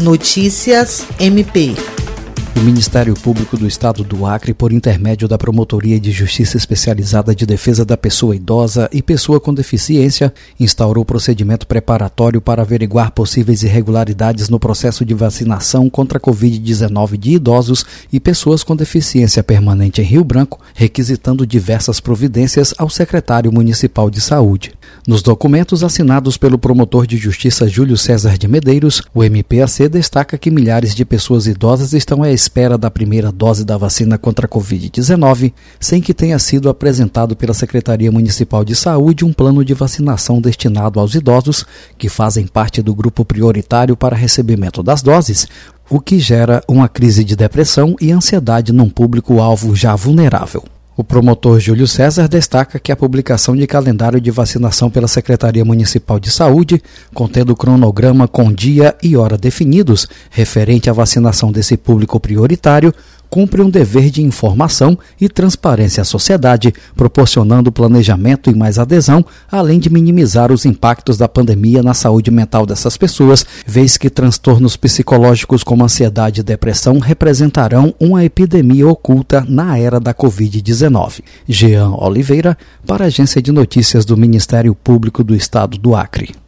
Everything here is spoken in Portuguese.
Notícias MP. O Ministério Público do Estado do Acre, por intermédio da Promotoria de Justiça Especializada de Defesa da Pessoa Idosa e Pessoa com Deficiência, instaurou procedimento preparatório para averiguar possíveis irregularidades no processo de vacinação contra a Covid-19 de idosos e pessoas com deficiência permanente em Rio Branco, requisitando diversas providências ao secretário municipal de saúde. Nos documentos assinados pelo promotor de justiça Júlio César de Medeiros, o MPAC destaca que milhares de pessoas idosas estão à espera da primeira dose da vacina contra a Covid-19, sem que tenha sido apresentado pela Secretaria Municipal de Saúde um plano de vacinação destinado aos idosos que fazem parte do grupo prioritário para recebimento das doses, o que gera uma crise de depressão e ansiedade num público-alvo já vulnerável. O promotor Júlio César destaca que a publicação de calendário de vacinação pela Secretaria Municipal de Saúde, contendo cronograma com dia e hora definidos referente à vacinação desse público prioritário, cumpre um dever de informação e transparência à sociedade, proporcionando planejamento e mais adesão, além de minimizar os impactos da pandemia na saúde mental dessas pessoas, vez que transtornos psicológicos como ansiedade e depressão representarão uma epidemia oculta na era da Covid-19. Jean Oliveira, para a Agência de Notícias do Ministério Público do Estado do Acre.